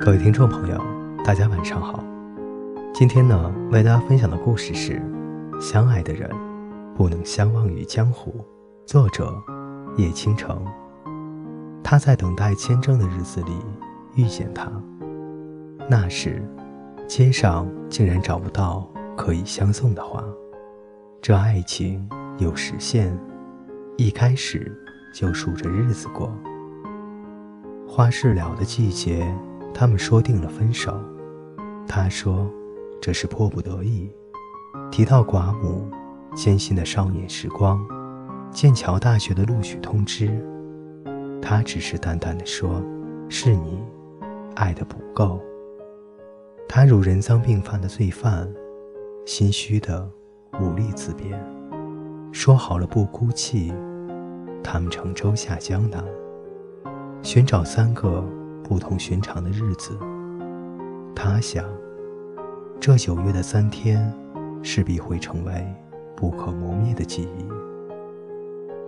各位听众朋友，大家晚上好。今天呢，为大家分享的故事是《相爱的人不能相忘于江湖》，作者叶倾城。他在等待签证的日子里遇见他，那时街上竟然找不到可以相送的花。这爱情有时限，一开始就数着日子过。花事了的季节。他们说定了分手，他说这是迫不得已。提到寡母，艰辛的少年时光，剑桥大学的录取通知，他只是淡淡的说：“是你爱的不够。”他如人赃并犯的罪犯，心虚的无力自辩。说好了不哭泣，他们乘舟下江南，寻找三个。不同寻常的日子，他想，这九月的三天，势必会成为不可磨灭的记忆。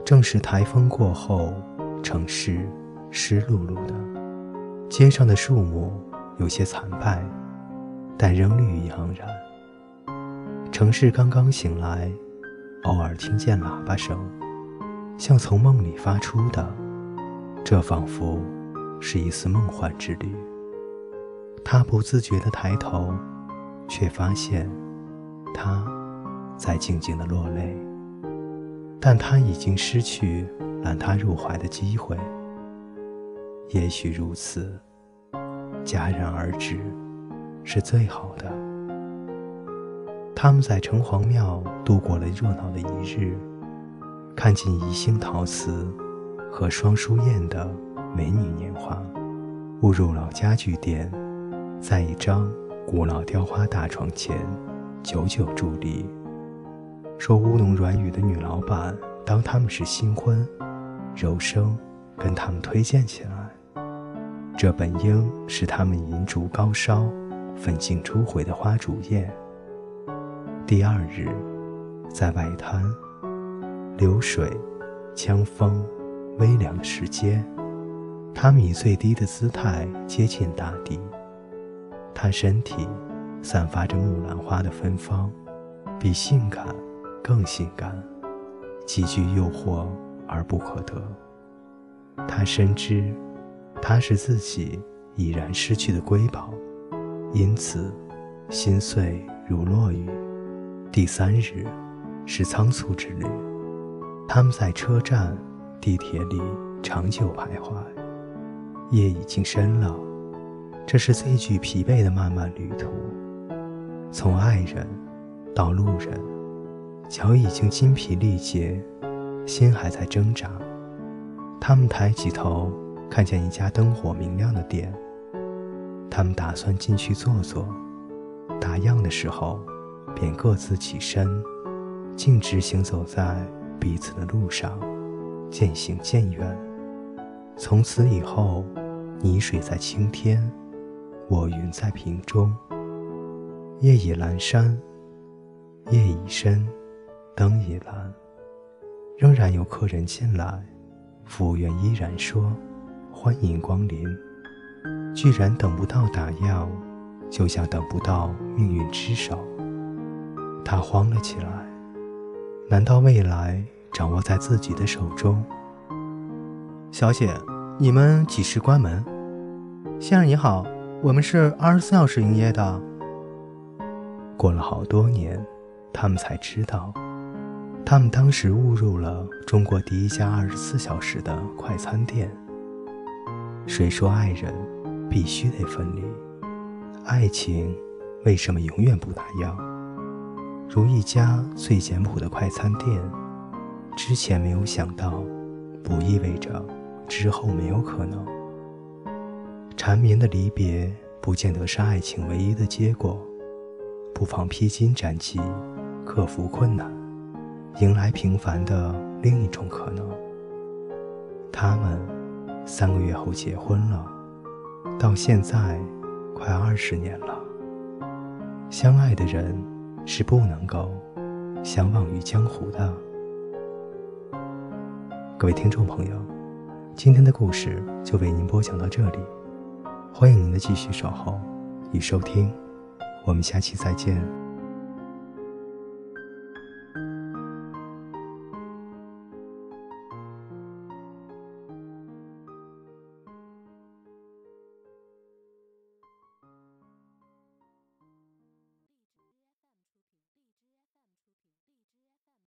正是台风过后，城市湿漉漉的，街上的树木有些残败，但仍绿意盎然。城市刚刚醒来，偶尔听见喇叭声，像从梦里发出的，这仿佛。是一次梦幻之旅。他不自觉地抬头，却发现他在静静地落泪。但他已经失去揽他入怀的机会。也许如此，戛然而止是最好的。他们在城隍庙度过了热闹的一日，看尽宜兴陶瓷和双书宴的。美女年华，误入老家具店，在一张古老雕花大床前久久伫立。说乌龙软语的女老板当他们是新婚，柔声跟他们推荐起来。这本应是他们银烛高烧、奋进初回的花烛夜。第二日，在外滩，流水、枪风、微凉的石阶。他们以最低的姿态接近大地，他身体散发着木兰花的芬芳，比性感更性感，极具诱惑而不可得。他深知，他是自己已然失去的瑰宝，因此心碎如落雨。第三日是仓促之旅，他们在车站、地铁里长久徘徊。夜已经深了，这是最具疲惫的漫漫旅途。从爱人到路人，脚已经筋疲力竭，心还在挣扎。他们抬起头，看见一家灯火明亮的店。他们打算进去坐坐，打烊的时候，便各自起身，径直行走在彼此的路上，渐行渐远。从此以后。泥水在青天，我云在瓶中。夜已阑珊，夜已深，灯已阑，仍然有客人进来，服务员依然说：“欢迎光临。”居然等不到打烊，就像等不到命运之手。他慌了起来，难道未来掌握在自己的手中？小姐。你们几时关门？先生你好，我们是二十四小时营业的。过了好多年，他们才知道，他们当时误入了中国第一家二十四小时的快餐店。谁说爱人必须得分离？爱情为什么永远不那样？如一家最简朴的快餐店，之前没有想到，不意味着。之后没有可能。缠绵的离别不见得是爱情唯一的结果，不妨披荆斩棘，克服困难，迎来平凡的另一种可能。他们三个月后结婚了，到现在快二十年了。相爱的人是不能够相忘于江湖的。各位听众朋友。今天的故事就为您播讲到这里，欢迎您的继续守候与收听，我们下期再见。